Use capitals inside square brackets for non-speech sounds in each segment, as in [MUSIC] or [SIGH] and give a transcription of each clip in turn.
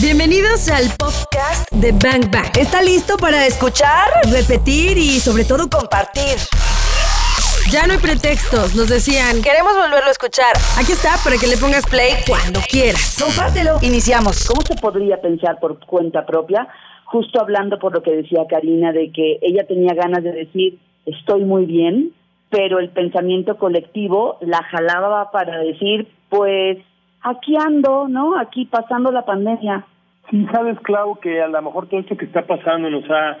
Bienvenidos al podcast de Bang Bang. ¿Está listo para escuchar, repetir y sobre todo compartir? Ya no hay pretextos, nos decían, queremos volverlo a escuchar. Aquí está para que le pongas play cuando quieras. Compártelo. Iniciamos. ¿Cómo se podría pensar por cuenta propia? Justo hablando por lo que decía Karina, de que ella tenía ganas de decir, estoy muy bien, pero el pensamiento colectivo la jalaba para decir, pues aquí ando, ¿no? Aquí pasando la pandemia. Sí, sabes, Clau, que a lo mejor todo esto que está pasando nos ha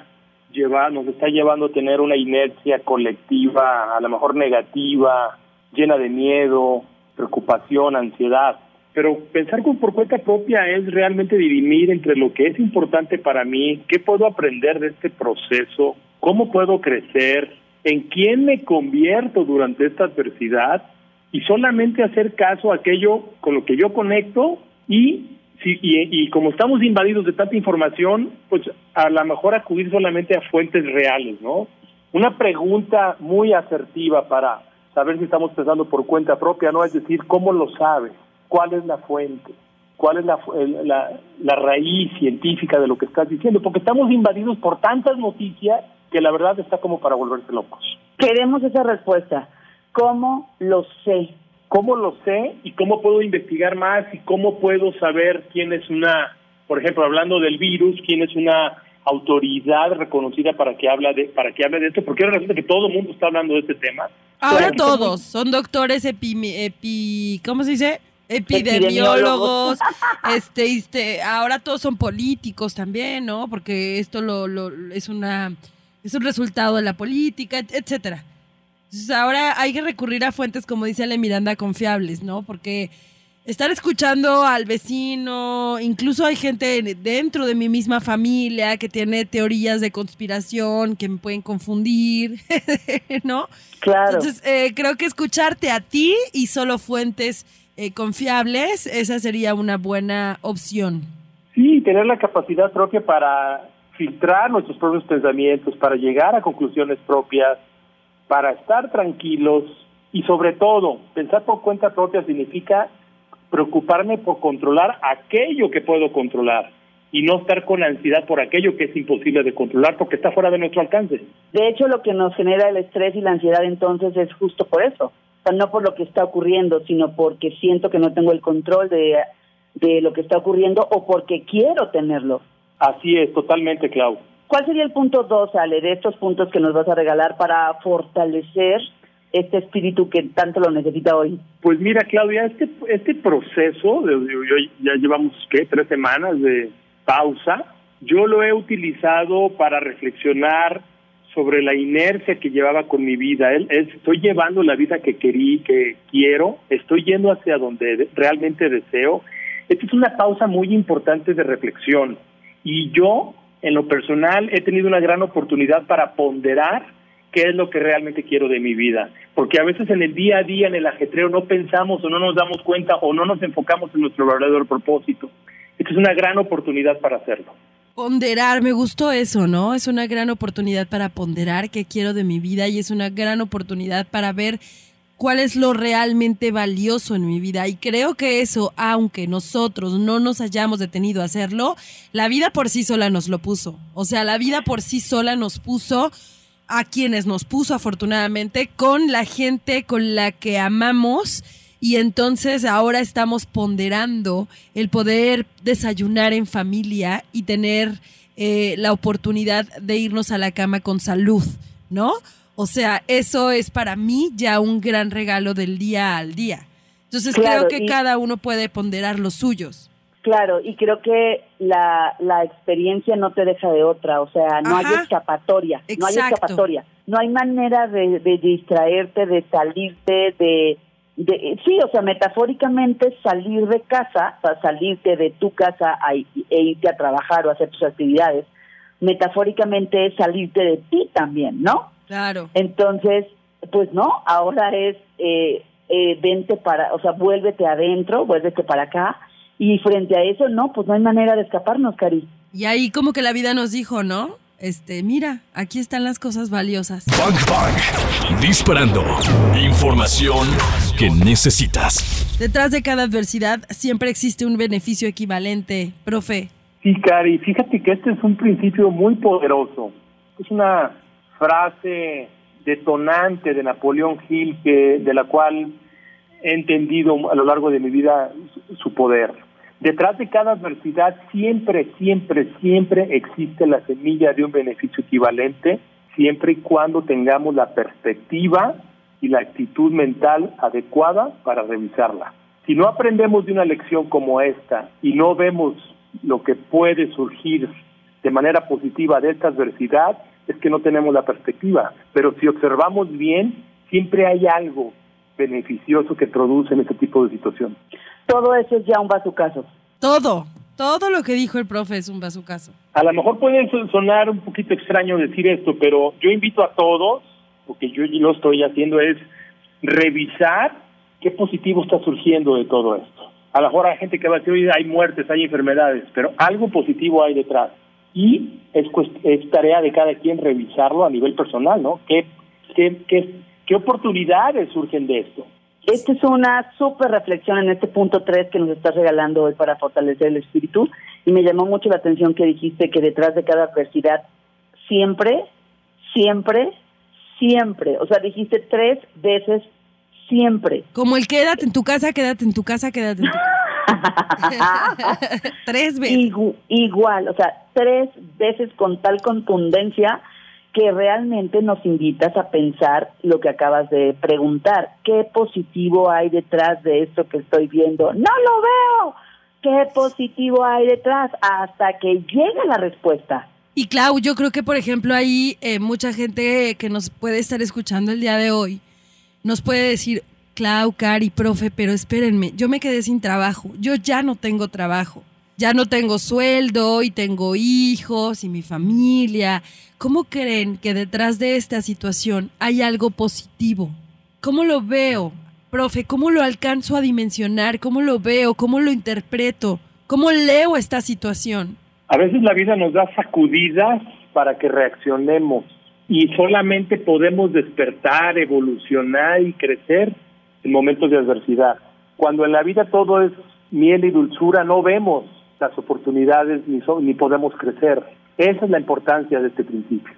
llevado, nos está llevando a tener una inercia colectiva, a lo mejor negativa, llena de miedo, preocupación, ansiedad. Pero pensar con por cuenta propia es realmente dirimir entre lo que es importante para mí, qué puedo aprender de este proceso, cómo puedo crecer, en quién me convierto durante esta adversidad y solamente hacer caso a aquello con lo que yo conecto y, si, y, como estamos invadidos de tanta información, pues a lo mejor acudir solamente a fuentes reales, ¿no? Una pregunta muy asertiva para saber si estamos pensando por cuenta propia, ¿no? Es decir, ¿cómo lo sabes? ¿Cuál es la fuente? ¿Cuál es la, la, la raíz científica de lo que estás diciendo? Porque estamos invadidos por tantas noticias que la verdad está como para volverse locos. Queremos esa respuesta. ¿Cómo lo sé? ¿Cómo lo sé y cómo puedo investigar más y cómo puedo saber quién es una, por ejemplo, hablando del virus, quién es una autoridad reconocida para que habla de para que hable de esto? Porque ahora resulta que todo el mundo está hablando de este tema. Ahora todos son doctores epi, epi ¿cómo se dice? epidemiólogos, [LAUGHS] este, este, ahora todos son políticos también, ¿no? Porque esto lo, lo es una es un resultado de la política, etcétera. Entonces ahora hay que recurrir a fuentes, como dice Ale Miranda, confiables, ¿no? Porque estar escuchando al vecino, incluso hay gente dentro de mi misma familia que tiene teorías de conspiración que me pueden confundir, [LAUGHS] ¿no? Claro. Entonces eh, creo que escucharte a ti y solo fuentes eh, confiables, esa sería una buena opción. Sí, tener la capacidad propia para filtrar nuestros propios pensamientos, para llegar a conclusiones propias, para estar tranquilos y sobre todo, pensar por cuenta propia significa preocuparme por controlar aquello que puedo controlar y no estar con ansiedad por aquello que es imposible de controlar porque está fuera de nuestro alcance. De hecho, lo que nos genera el estrés y la ansiedad entonces es justo por eso. O sea, no por lo que está ocurriendo, sino porque siento que no tengo el control de, de lo que está ocurriendo o porque quiero tenerlo. Así es, totalmente, Clau. ¿Cuál sería el punto dos, Ale, de estos puntos que nos vas a regalar para fortalecer este espíritu que tanto lo necesita hoy? Pues mira, Claudia, este, este proceso, de, ya llevamos, ¿qué?, tres semanas de pausa, yo lo he utilizado para reflexionar sobre la inercia que llevaba con mi vida. estoy llevando la vida que querí, que quiero, estoy yendo hacia donde realmente deseo. Esta es una pausa muy importante de reflexión y yo, en lo personal, he tenido una gran oportunidad para ponderar qué es lo que realmente quiero de mi vida. Porque a veces en el día a día, en el ajetreo, no pensamos o no nos damos cuenta o no nos enfocamos en nuestro verdadero propósito. Esta es una gran oportunidad para hacerlo. Ponderar, me gustó eso, ¿no? Es una gran oportunidad para ponderar qué quiero de mi vida y es una gran oportunidad para ver cuál es lo realmente valioso en mi vida. Y creo que eso, aunque nosotros no nos hayamos detenido a hacerlo, la vida por sí sola nos lo puso. O sea, la vida por sí sola nos puso a quienes nos puso afortunadamente con la gente con la que amamos. Y entonces ahora estamos ponderando el poder desayunar en familia y tener eh, la oportunidad de irnos a la cama con salud, ¿no? O sea, eso es para mí ya un gran regalo del día al día. Entonces creo que cada uno puede ponderar los suyos. Claro, y creo que la, la experiencia no te deja de otra, o sea, no hay escapatoria, no hay escapatoria, no hay manera de, distraerte, de salirte, de, de, sí, o sea, metafóricamente salir de casa, o sea, salirte de tu casa e irte a trabajar o hacer tus actividades, metafóricamente es salirte de ti también, ¿no? Claro. Entonces, pues no, ahora es eh, eh, vente para, o sea, vuélvete adentro, vuélvete para acá. Y frente a eso, no, pues no hay manera de escaparnos, Cari. Y ahí como que la vida nos dijo, ¿no? Este, mira, aquí están las cosas valiosas. Bang, bang. Disparando. Información que necesitas. Detrás de cada adversidad siempre existe un beneficio equivalente, profe. Sí, Cari, fíjate que este es un principio muy poderoso. Es una frase detonante de Napoleón Hill que de la cual he entendido a lo largo de mi vida su poder. Detrás de cada adversidad siempre, siempre, siempre existe la semilla de un beneficio equivalente, siempre y cuando tengamos la perspectiva y la actitud mental adecuada para revisarla. Si no aprendemos de una lección como esta y no vemos lo que puede surgir de manera positiva de esta adversidad, es que no tenemos la perspectiva. Pero si observamos bien, siempre hay algo beneficioso que produce en este tipo de situación. Todo eso es ya un bazucazo. Todo, todo lo que dijo el profe es un bazucazo. A lo mejor puede sonar un poquito extraño decir esto, pero yo invito a todos, porque yo lo estoy haciendo, es revisar qué positivo está surgiendo de todo esto. A lo mejor hay gente que va a decir, oye, hay muertes, hay enfermedades, pero algo positivo hay detrás. Y es, es tarea de cada quien revisarlo a nivel personal, ¿no? ¿Qué, qué, qué, qué oportunidades surgen de esto? Esta es una súper reflexión en este punto 3 que nos estás regalando hoy para fortalecer el espíritu y me llamó mucho la atención que dijiste que detrás de cada adversidad siempre, siempre, siempre, o sea, dijiste tres veces siempre. Como el quédate en tu casa, quédate en tu casa, quédate en tu casa. [LAUGHS] tres veces. igual, o sea, tres veces con tal contundencia que realmente nos invitas a pensar lo que acabas de preguntar. ¿Qué positivo hay detrás de esto que estoy viendo? No lo veo. ¿Qué positivo hay detrás? Hasta que llegue la respuesta. Y Clau, yo creo que por ejemplo ahí eh, mucha gente que nos puede estar escuchando el día de hoy nos puede decir, Clau, Cari, profe, pero espérenme, yo me quedé sin trabajo, yo ya no tengo trabajo ya no tengo sueldo y tengo hijos y mi familia. ¿Cómo creen que detrás de esta situación hay algo positivo? ¿Cómo lo veo? Profe, ¿cómo lo alcanzo a dimensionar? ¿Cómo lo veo? ¿Cómo lo interpreto? ¿Cómo leo esta situación? A veces la vida nos da sacudidas para que reaccionemos y solamente podemos despertar, evolucionar y crecer en momentos de adversidad. Cuando en la vida todo es miel y dulzura, no vemos las oportunidades ni, ni podemos crecer. Esa es la importancia de este principio.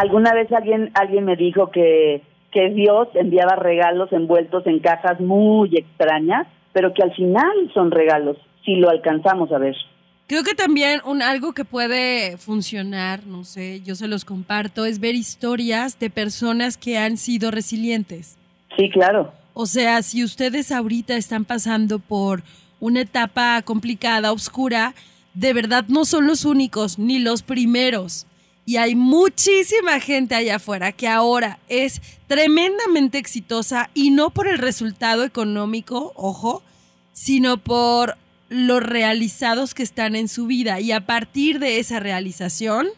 Alguna vez alguien alguien me dijo que que Dios enviaba regalos envueltos en cajas muy extrañas, pero que al final son regalos si lo alcanzamos a ver. Creo que también un algo que puede funcionar, no sé, yo se los comparto, es ver historias de personas que han sido resilientes. Sí, claro. O sea, si ustedes ahorita están pasando por una etapa complicada, oscura, de verdad no son los únicos ni los primeros. Y hay muchísima gente allá afuera que ahora es tremendamente exitosa y no por el resultado económico, ojo, sino por los realizados que están en su vida. Y a partir de esa realización,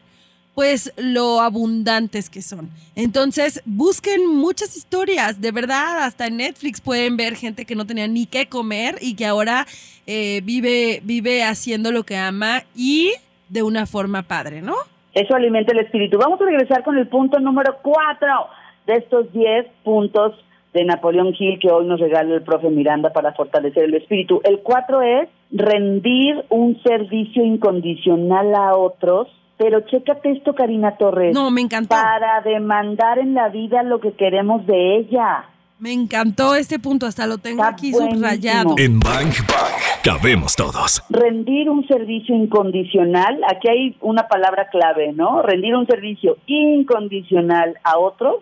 pues lo abundantes que son. Entonces, busquen muchas historias, de verdad, hasta en Netflix pueden ver gente que no tenía ni qué comer y que ahora eh, vive, vive haciendo lo que ama y de una forma padre, ¿no? Eso alimenta el espíritu. Vamos a regresar con el punto número cuatro de estos diez puntos de Napoleón Hill que hoy nos regala el profe Miranda para fortalecer el espíritu. El cuatro es rendir un servicio incondicional a otros pero chécate esto, Karina Torres. No, me encantó. Para demandar en la vida lo que queremos de ella. Me encantó este punto, hasta lo tengo aquí subrayado. En Bang Bang cabemos todos. Rendir un servicio incondicional, aquí hay una palabra clave, ¿no? Rendir un servicio incondicional a otros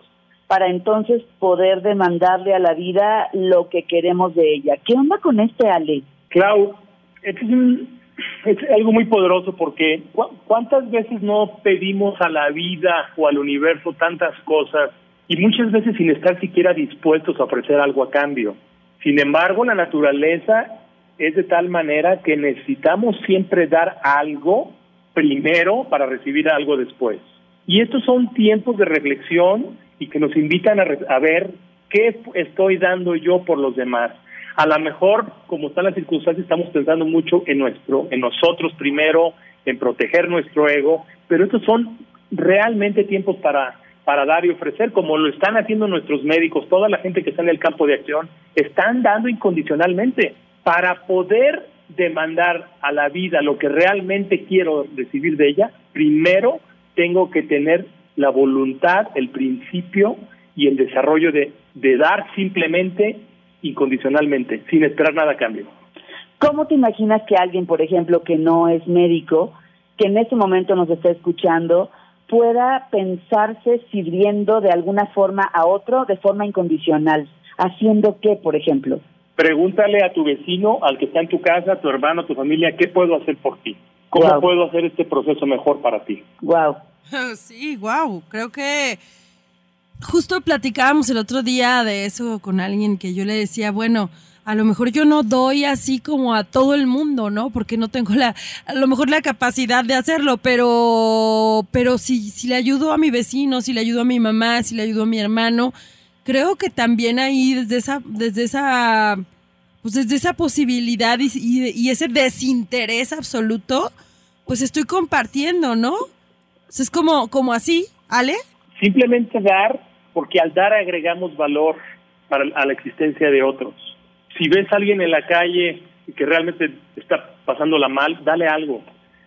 para entonces poder demandarle a la vida lo que queremos de ella. ¿Qué onda con este, Ale? Clau, este es un es algo muy poderoso porque ¿cuántas veces no pedimos a la vida o al universo tantas cosas y muchas veces sin estar siquiera dispuestos a ofrecer algo a cambio? Sin embargo, la naturaleza es de tal manera que necesitamos siempre dar algo primero para recibir algo después. Y estos son tiempos de reflexión y que nos invitan a, a ver qué estoy dando yo por los demás a lo mejor, como están las circunstancias, estamos pensando mucho en nuestro, en nosotros primero, en proteger nuestro ego, pero estos son realmente tiempos para para dar y ofrecer, como lo están haciendo nuestros médicos, toda la gente que está en el campo de acción, están dando incondicionalmente para poder demandar a la vida lo que realmente quiero recibir de ella, primero tengo que tener la voluntad, el principio y el desarrollo de, de dar simplemente incondicionalmente, sin esperar nada a cambio. ¿Cómo te imaginas que alguien, por ejemplo, que no es médico, que en este momento nos está escuchando, pueda pensarse sirviendo de alguna forma a otro de forma incondicional? ¿Haciendo qué, por ejemplo? Pregúntale a tu vecino, al que está en tu casa, a tu hermano, a tu familia, ¿qué puedo hacer por ti? ¿Cómo puedo hacer este proceso mejor para ti? Wow. [LAUGHS] Sí, wow. Creo que justo platicábamos el otro día de eso con alguien que yo le decía, bueno, a lo mejor yo no doy así como a todo el mundo, ¿no? Porque no tengo la, a lo mejor la capacidad de hacerlo, pero, pero si, si le ayudo a mi vecino, si le ayudo a mi mamá, si le ayudo a mi hermano, creo que también ahí desde esa, desde esa, pues desde esa posibilidad y, ese desinterés absoluto, pues estoy compartiendo, ¿no? es como, como así, Ale. Simplemente dar, porque al dar agregamos valor para, a la existencia de otros. Si ves a alguien en la calle que realmente está pasándola mal, dale algo.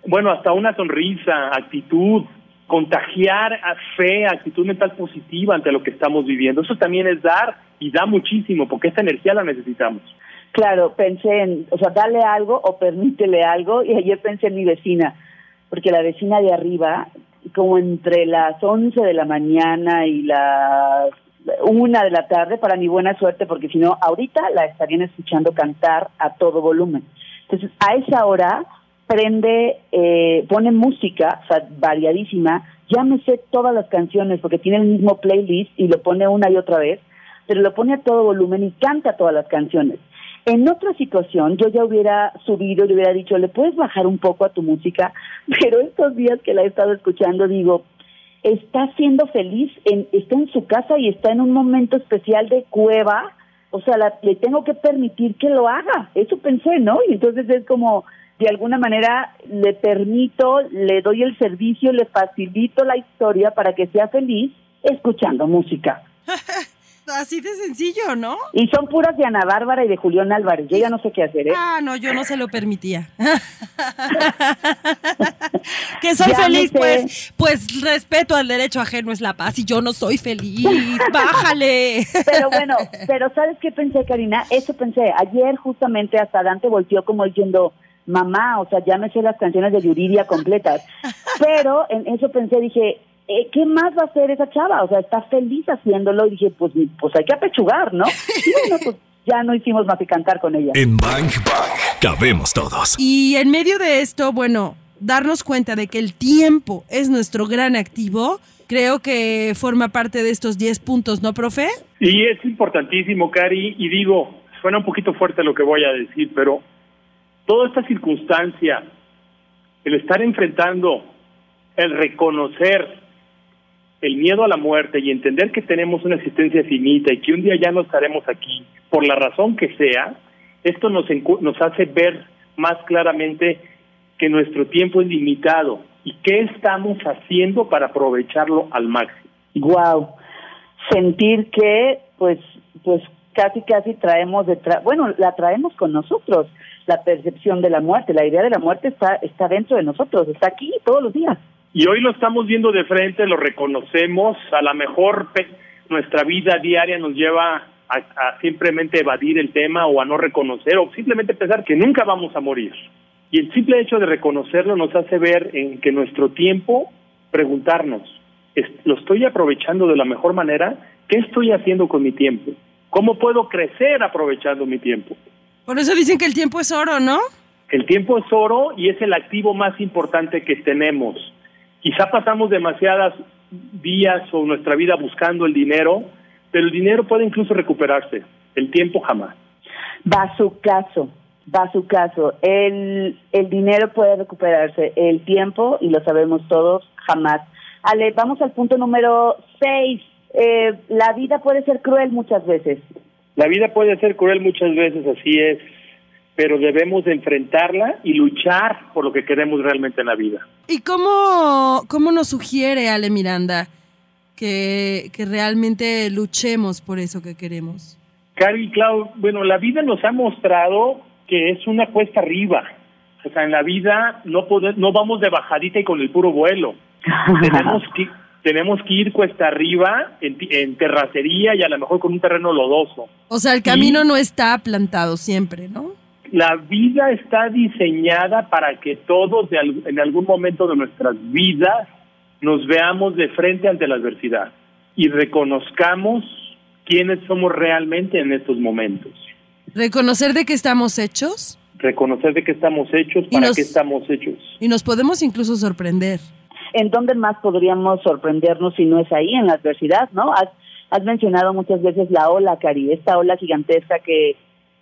Bueno, hasta una sonrisa, actitud, contagiar a fe, actitud mental positiva ante lo que estamos viviendo. Eso también es dar y da muchísimo porque esta energía la necesitamos. Claro, pensé en, o sea, dale algo o permítele algo y ayer pensé en mi vecina, porque la vecina de arriba, como entre las 11 de la mañana y las una de la tarde, para mi buena suerte, porque si no, ahorita la estarían escuchando cantar a todo volumen. Entonces, a esa hora prende, eh, pone música, variadísima, ya me sé todas las canciones porque tiene el mismo playlist y lo pone una y otra vez, pero lo pone a todo volumen y canta todas las canciones. En otra situación, yo ya hubiera subido y le hubiera dicho, le puedes bajar un poco a tu música, [LAUGHS] pero estos días que la he estado escuchando, digo, está siendo feliz, en, está en su casa y está en un momento especial de cueva, o sea, le tengo que permitir que lo haga. Eso pensé, ¿no? Y entonces es como, de alguna manera le permito, le doy el servicio, le facilito la historia para que sea feliz escuchando música. [LAUGHS] Así de sencillo, ¿no? Y son puras de Ana Bárbara y de Julián Álvarez. Yo ya no sé qué hacer, ¿eh? Ah, no, yo no se lo permitía. [LAUGHS] que soy feliz, pues, pues respeto al derecho ajeno es la paz y yo no soy feliz. Bájale. pero bueno, pero ¿sabes qué pensé, Karina? Eso pensé. Ayer justamente hasta Dante volteó como diciendo mamá, o sea, ya me sé las canciones de Yuridia completas. Pero en eso pensé, dije, eh, ¿qué más va a hacer esa chava? O sea, está feliz haciéndolo y dije, pues, pues hay que apechugar, ¿no? Y bueno, pues ya no hicimos más que cantar con ella. En Bang Bang cabemos todos. Y en medio de esto, bueno, darnos cuenta de que el tiempo es nuestro gran activo, creo que forma parte de estos 10 puntos, ¿no, profe? Y es importantísimo, Cari, y digo, suena un poquito fuerte lo que voy a decir, pero toda esta circunstancia, el estar enfrentando, el reconocer el miedo a la muerte y entender que tenemos una existencia finita y que un día ya no estaremos aquí, por la razón que sea, esto nos, nos hace ver más claramente que nuestro tiempo es limitado y qué estamos haciendo para aprovecharlo al máximo. Wow, sentir que pues pues casi casi traemos detrás, bueno, la traemos con nosotros, la percepción de la muerte, la idea de la muerte está está dentro de nosotros, está aquí todos los días. Y hoy lo estamos viendo de frente, lo reconocemos, a lo mejor nuestra vida diaria nos lleva a, simplemente evadir el tema o a no reconocer o simplemente pensar que nunca vamos a morir. Y el simple hecho de reconocerlo nos hace ver en que nuestro tiempo, preguntarnos, ¿lo estoy aprovechando de la mejor manera? ¿Qué estoy haciendo con mi tiempo? ¿Cómo puedo crecer aprovechando mi tiempo? Por eso dicen que el tiempo es oro, ¿no? El tiempo es oro y es el activo más importante que tenemos. Quizá pasamos demasiadas días o nuestra vida buscando el dinero, pero el dinero puede incluso recuperarse, el tiempo jamás. Va a su caso, va a su caso. El, el dinero puede recuperarse, el tiempo, y lo sabemos todos, jamás. Ale, vamos al punto número seis. Eh, la vida puede ser cruel muchas veces. La vida puede ser cruel muchas veces, así es pero debemos de enfrentarla y luchar por lo que queremos realmente en la vida. ¿Y cómo, cómo nos sugiere Ale Miranda que, que realmente luchemos por eso que queremos. Cari, Clau, bueno, la vida nos ha mostrado que es una cuesta arriba. O sea, en la vida no, no vamos de bajadita y con el puro vuelo. [LAUGHS] tenemos que tenemos que ir cuesta arriba en, terracería y a lo mejor con un terreno lodoso. O sea, el camino no está plantado siempre, ¿no? La vida está diseñada para que todos en algún momento de nuestras vidas nos veamos de frente ante la adversidad y reconozcamos quiénes somos realmente en estos momentos. ¿Reconocer de qué estamos hechos? Reconocer de qué estamos hechos, para qué estamos hechos. Y nos podemos incluso sorprender. ¿En dónde más podríamos sorprendernos si no es ahí, en la adversidad, no? Has, has mencionado muchas veces la ola, Cari, esta ola gigantesca que,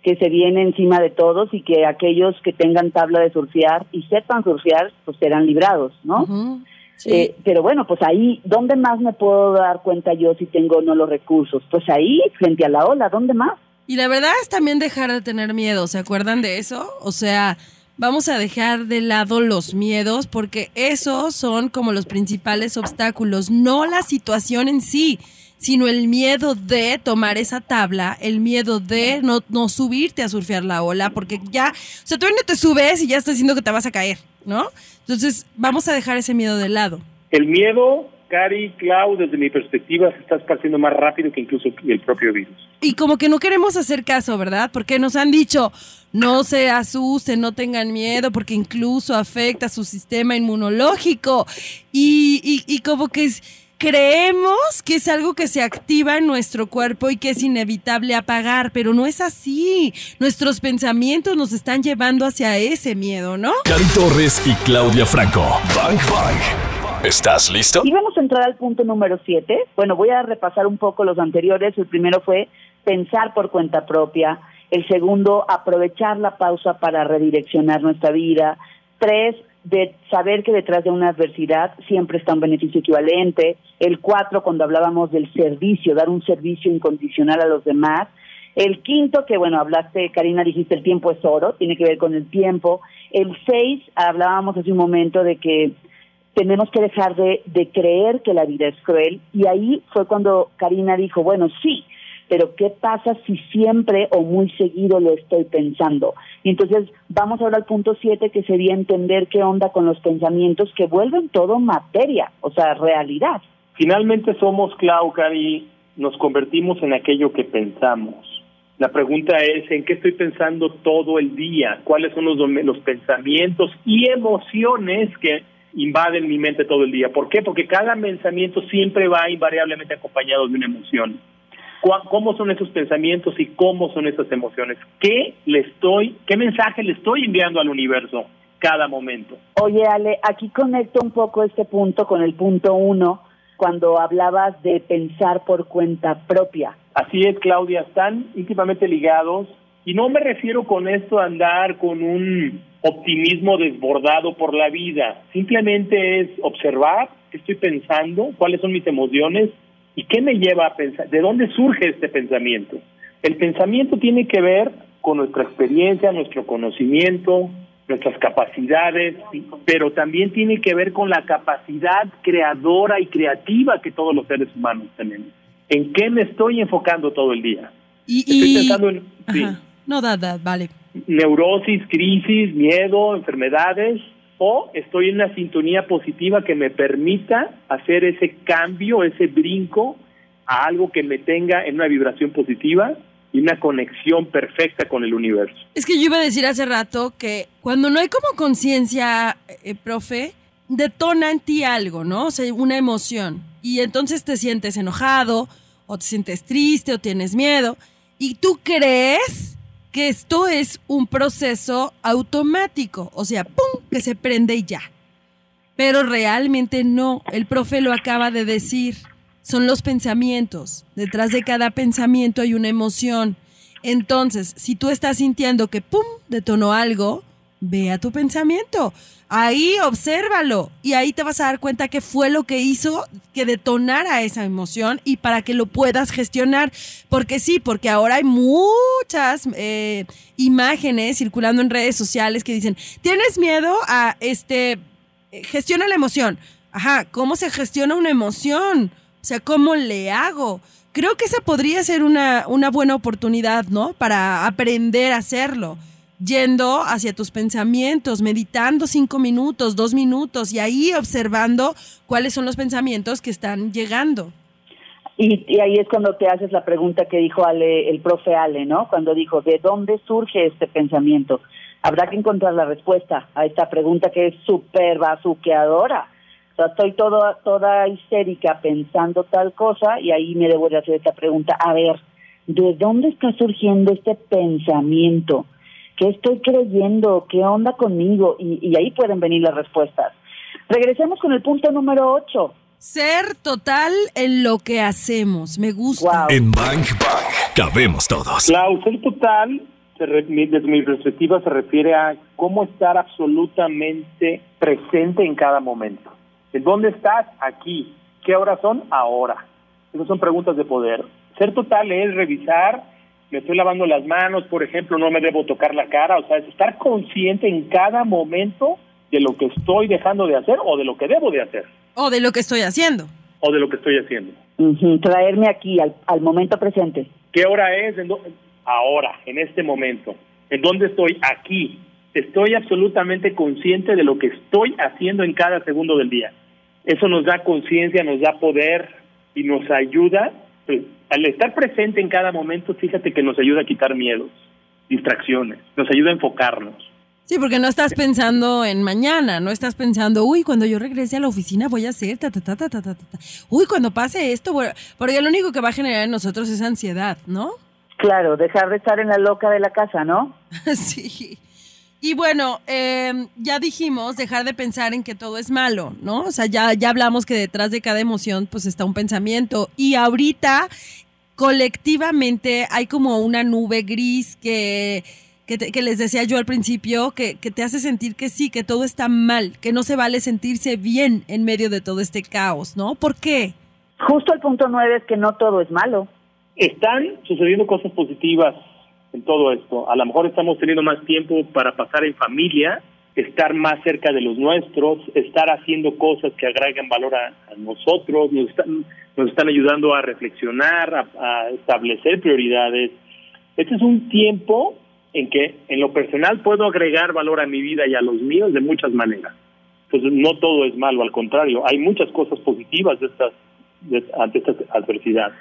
que se viene encima de todos y que aquellos que tengan tabla de surfear y sepan surfear, pues serán librados, ¿no? Eh, pero bueno, pues ahí, ¿dónde más me puedo dar cuenta yo si tengo no los recursos? Pues ahí, frente a la ola, ¿dónde más? Y la verdad es también dejar de tener miedo, ¿se acuerdan de eso? O sea, vamos a dejar de lado los miedos porque esos son como los principales obstáculos, no la situación en sí, sino el miedo de tomar esa tabla, el miedo de no, no subirte a surfear la ola, porque ya, o sea, tú no te subes y ya estás diciendo que te vas a caer, ¿no? Entonces, vamos a dejar ese miedo de lado. El miedo Cari, Clau, desde mi perspectiva, se está esparciendo más rápido que incluso el propio virus. Y como que no queremos hacer caso, ¿verdad? Porque nos han dicho, no se asusten, no tengan miedo, porque incluso afecta su sistema inmunológico. Y, y, como que creemos que es algo que se activa en nuestro cuerpo y que es inevitable apagar, pero no es así. Nuestros pensamientos nos están llevando hacia ese miedo, ¿no? Cari Torres y Claudia Franco. Bang, bang. ¿Estás listo? Y vamos a entrar al punto número siete. Bueno, voy a repasar un poco los anteriores. El primero fue pensar por cuenta propia. El segundo, aprovechar la pausa para redireccionar nuestra vida. Tres, de saber que detrás de una adversidad siempre está un beneficio equivalente. El cuatro, cuando hablábamos del servicio, dar un servicio incondicional a los demás. El quinto, que bueno, hablaste, Karina, dijiste el tiempo es oro, tiene que ver con el tiempo. El seis, hablábamos hace un momento de que tenemos que dejar de, creer que la vida es cruel. Y ahí fue cuando Karina dijo, bueno, sí, pero ¿qué pasa si siempre o muy seguido lo estoy pensando? Y entonces vamos ahora al punto siete, que sería entender qué onda con los pensamientos que vuelven todo materia, o sea, realidad. Finalmente somos, Clau, Cari, nos convertimos en aquello que pensamos. La pregunta es, ¿en qué estoy pensando todo el día? ¿Cuáles son los, los pensamientos y emociones que invaden mi mente todo el día. ¿Por qué? Porque cada pensamiento siempre va invariablemente acompañado de una emoción. ¿Cómo son esos pensamientos y cómo son esas emociones? ¿Qué le estoy, qué mensaje le estoy enviando al universo cada momento? Oye, Ale, aquí conecto un poco este punto con el punto uno, cuando hablabas de pensar por cuenta propia. Así es, Claudia, están íntimamente ligados y no me refiero con esto a andar con un optimismo desbordado por la vida. Simplemente es observar qué estoy pensando, cuáles son mis emociones y qué me lleva a pensar, de dónde surge este pensamiento. El pensamiento tiene que ver con nuestra experiencia, nuestro conocimiento, nuestras capacidades, pero también tiene que ver con la capacidad creadora y creativa que todos los seres humanos tenemos. ¿En qué me estoy enfocando todo el día? Y, estoy pensando en... No, da, da, vale neurosis, crisis, miedo, enfermedades, o estoy en una sintonía positiva que me permita hacer ese cambio, ese brinco a algo que me tenga en una vibración positiva y una conexión perfecta con el universo. Es que yo iba a decir hace rato que cuando no hay como conciencia, eh, profe, detona en ti algo, ¿no? O sea, una emoción. Y entonces te sientes enojado, o te sientes triste, o tienes miedo, y tú crees que esto es un proceso automático, o sea, ¡pum!, que se prende y ya. Pero realmente no, el profe lo acaba de decir, son los pensamientos. Detrás de cada pensamiento hay una emoción. Entonces, si tú estás sintiendo que ¡pum!, detonó algo, ve a tu pensamiento. Ahí obsérvalo y ahí te vas a dar cuenta qué fue lo que hizo que detonara esa emoción y para que lo puedas gestionar. Porque sí, porque ahora hay muchas eh, imágenes circulando en redes sociales que dicen, ¿tienes miedo a este, gestiona la emoción? Ajá, ¿cómo se gestiona una emoción? O sea, ¿cómo le hago? Creo que esa podría ser una, una buena oportunidad, ¿no? Para aprender a hacerlo yendo hacia tus pensamientos, meditando cinco minutos, dos minutos y ahí observando cuáles son los pensamientos que están llegando. Y, ahí es cuando te haces la pregunta que dijo Ale, el profe Ale, ¿no? Cuando dijo, ¿de dónde surge este pensamiento? Habrá que encontrar la respuesta a esta pregunta que es súper bazuqueadora. O sea, estoy toda, toda histérica pensando tal cosa y ahí me debo de hacer esta pregunta. A ver, ¿de dónde está surgiendo este pensamiento? ¿Qué estoy creyendo? ¿Qué onda conmigo? Y, y ahí pueden venir las respuestas. Regresemos con el punto número 8. Ser total en lo que hacemos. Me gusta. En Bang Bang cabemos todos. La ser total, desde mi perspectiva, se refiere a cómo estar absolutamente presente en cada momento. ¿En dónde estás? Aquí. ¿Qué horas son? Ahora. Esas son preguntas de poder. Ser total es revisar me estoy lavando las manos, por ejemplo, no me debo tocar la cara, o sea, es estar consciente en cada momento de lo que estoy dejando de hacer o de lo que debo de hacer. O de lo que estoy haciendo. O de lo que estoy haciendo. Traerme aquí, al, al, momento presente. ¿Qué hora es? Ahora, en este momento. ¿En dónde estoy? Aquí. Estoy absolutamente consciente de lo que estoy haciendo en cada segundo del día. Eso nos da conciencia, nos da poder y nos ayuda pues, al estar presente en cada momento, fíjate que nos ayuda a quitar miedos, distracciones, nos ayuda a enfocarnos. Sí, porque no estás pensando en mañana, no estás pensando, uy, cuando yo regrese a la oficina voy a hacer ta, ta, ta, ta, ta, ta, ta. Uy, cuando pase esto, porque lo único que va a generar en nosotros es ansiedad, ¿no? Claro, dejar de estar en la loca de la casa, ¿no? [LAUGHS] sí. Y bueno, em, ya dijimos dejar de pensar en que todo es malo, ¿no? O sea, ya, ya hablamos que detrás de cada emoción pues está un pensamiento. Y ahorita colectivamente hay como una nube gris que, que, les decía yo al principio, que, que, te hace sentir que sí, que todo está mal, que no se vale sentirse bien en medio de todo este caos, ¿no? ¿Por qué? Justo el punto nueve es que no todo es malo. Están sucediendo cosas positivas en todo esto. A lo mejor estamos teniendo más tiempo para pasar en familia, estar más cerca de los nuestros, estar haciendo cosas que agregan valor a, nosotros, nos están, nos están ayudando a reflexionar, a, establecer prioridades. Este es un tiempo en que en lo personal puedo agregar valor a mi vida y a los míos de muchas maneras. Pues no todo es malo, al contrario, hay muchas cosas positivas de estas, ante esta adversidad.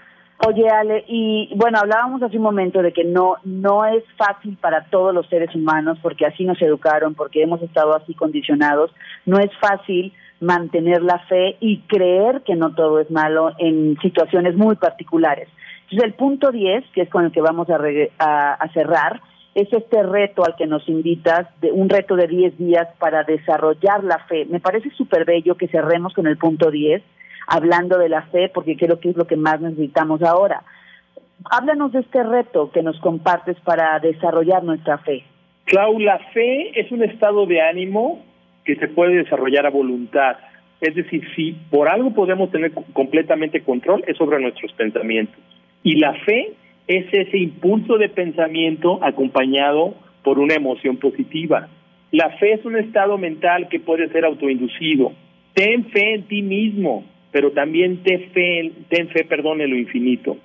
Oye, Ale, y bueno, hablábamos hace un momento de que no, no es fácil para todos los seres humanos, porque así nos educaron, porque hemos estado así condicionados, no es fácil mantener la fe y creer que no todo es malo en situaciones muy particulares. Entonces, el punto 10, que es con el que vamos a, cerrar, es este reto al que nos invitas, de un reto de 10 días para desarrollar la fe. Me parece súper bello que cerremos con el punto 10 hablando de la fe, porque creo que es lo que más necesitamos ahora. Háblanos de este reto que nos compartes para desarrollar nuestra fe. Clau, la fe es un estado de ánimo que se puede desarrollar a voluntad. Es decir, si por algo podemos tener completamente control, es sobre nuestros pensamientos. Y la fe es ese impulso de pensamiento acompañado por una emoción positiva. La fe es un estado mental que puede ser autoinducido. Ten fe en ti mismo pero también ten fe, ten fe, perdón, en lo infinito.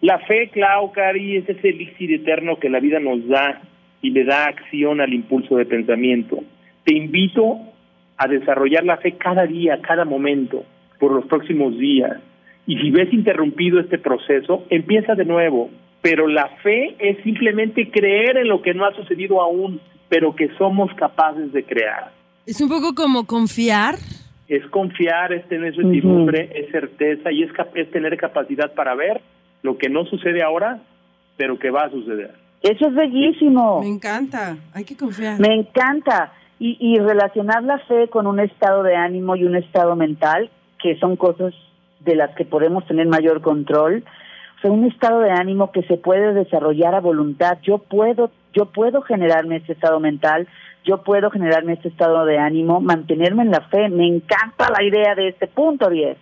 La fe, Clau, Cari, es ese elixir eterno que la vida nos da y le da acción al impulso de pensamiento. Te invito a desarrollar la fe cada día, cada momento, por los próximos días. Y si ves interrumpido este proceso, empieza de nuevo. Pero la fe es simplemente creer en lo que no ha sucedido aún, pero que somos capaces de crear. Es un poco como confiar es confiar, es tener certidumbre, es certeza y es, es tener capacidad para ver lo que no sucede ahora, pero que va a suceder. Eso es bellísimo. Me encanta, hay que confiar. Me encanta. Y, y relacionar la fe con un estado de ánimo y un estado mental, que son cosas de las que podemos tener mayor control. O sea, un estado de ánimo que se puede desarrollar a voluntad. Yo puedo, yo puedo generarme ese estado mental, yo puedo generarme este estado de ánimo, mantenerme en la fe. Me encanta la idea de este punto 10.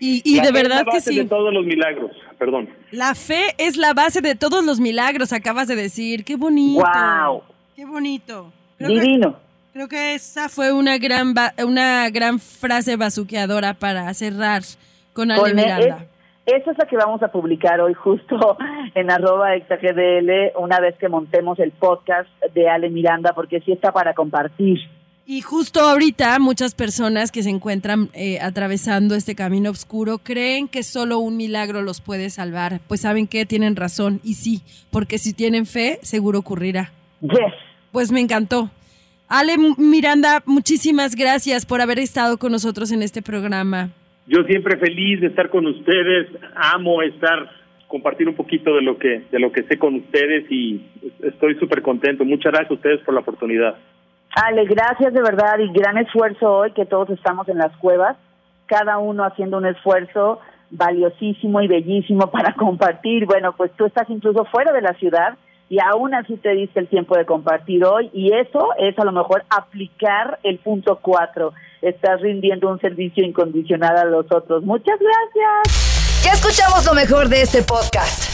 Y, y de verdad es la base de todos los milagros, perdón. La fe es la base de todos los milagros, acabas de decir. Qué bonito. Wow. Qué bonito. Divino. creo que esa fue una gran una gran frase bazuqueadora para cerrar con Ale Miranda. Esa es la que vamos a publicar hoy justo [LAUGHS] en arroba exagdl una vez que montemos el podcast de Ale Miranda, porque sí está para compartir. Y justo ahorita muchas personas que se encuentran eh, atravesando este camino oscuro creen que solo un milagro los puede salvar. Pues saben que tienen razón y sí, porque si tienen fe, seguro ocurrirá. Yes. Pues me encantó. Ale Miranda, muchísimas gracias por haber estado con nosotros en este programa. Yo siempre feliz de estar con ustedes, amo estar compartir un poquito de lo que de lo que sé con ustedes y estoy súper contento. Muchas gracias a ustedes por la oportunidad. Ale, gracias de verdad y gran esfuerzo hoy que todos estamos en las cuevas, cada uno haciendo un esfuerzo valiosísimo y bellísimo para [LAUGHS] compartir. Bueno, pues tú estás incluso fuera de la ciudad y aún así te diste el tiempo de compartir hoy y eso es a lo mejor aplicar el punto cuatro. Estás rindiendo un servicio incondicional a los otros. Muchas gracias. Ya escuchamos lo mejor de este podcast.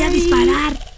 voy a disparar.